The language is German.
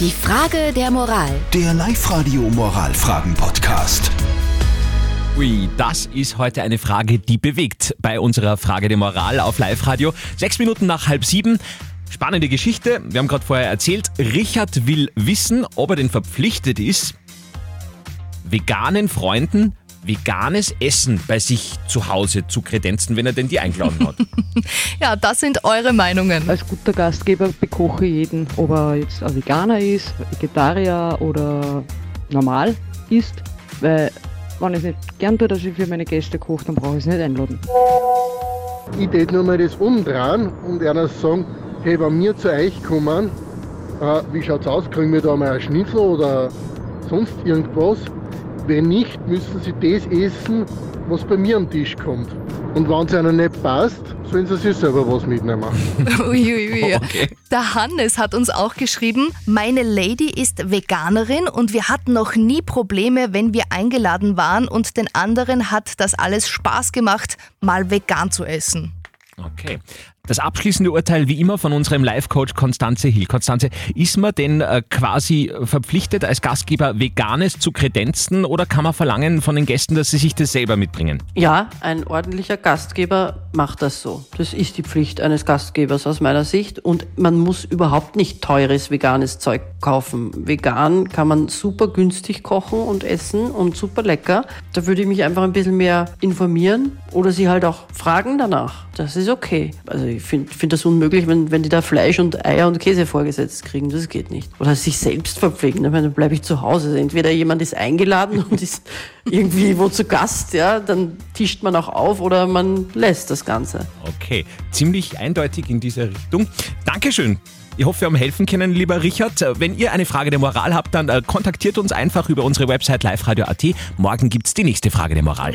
Die Frage der Moral. Der Live-Radio Moralfragen-Podcast. Ui, das ist heute eine Frage, die bewegt bei unserer Frage der Moral auf Live-Radio. Sechs Minuten nach halb sieben. Spannende Geschichte. Wir haben gerade vorher erzählt, Richard will wissen, ob er denn verpflichtet ist, veganen Freunden veganes Essen bei sich zu Hause zu kredenzen, wenn er denn die eingeladen hat. Ja, das sind eure Meinungen. Als guter Gastgeber bekoche ich jeden, ob er jetzt ein Veganer ist, Vegetarier oder normal ist, weil wenn ich es nicht gern tue, dass ich für meine Gäste koche, dann brauche ich es nicht einladen. Ich tät nur mal das umdrehen und einer sagen, hey, wenn wir zu euch kommen, äh, wie schaut's aus, kriegen wir da mal ein Schnitzel oder sonst irgendwas? Wenn nicht, müssen sie das essen, was bei mir am Tisch kommt. Und wenn es ihnen nicht passt, sollen sie sich selber was mitnehmen. Uiuiui. Okay. Der Hannes hat uns auch geschrieben, meine Lady ist Veganerin und wir hatten noch nie Probleme, wenn wir eingeladen waren und den anderen hat das alles Spaß gemacht, mal vegan zu essen. Okay. Das abschließende Urteil wie immer von unserem Live-Coach Konstanze Hill. Konstanze, ist man denn äh, quasi verpflichtet, als Gastgeber Veganes zu kredenzen oder kann man verlangen von den Gästen, dass sie sich das selber mitbringen? Ja, ein ordentlicher Gastgeber macht das so. Das ist die Pflicht eines Gastgebers aus meiner Sicht. Und man muss überhaupt nicht teures veganes Zeug kaufen. Vegan kann man super günstig kochen und essen und super lecker. Da würde ich mich einfach ein bisschen mehr informieren oder sie halt auch fragen danach. Das ist okay. Also ich finde find das unmöglich, wenn, wenn die da Fleisch und Eier und Käse vorgesetzt kriegen. Das geht nicht. Oder sich selbst verpflegen. Dann bleibe ich zu Hause. Also entweder jemand ist eingeladen und ist irgendwie wo zu Gast, ja, dann tischt man auch auf oder man lässt das Ganze. Okay, ziemlich eindeutig in diese Richtung. Dankeschön. Ich hoffe, wir haben helfen können, lieber Richard. Wenn ihr eine Frage der Moral habt, dann äh, kontaktiert uns einfach über unsere Website liveradio.at. Morgen gibt's die nächste Frage der Moral.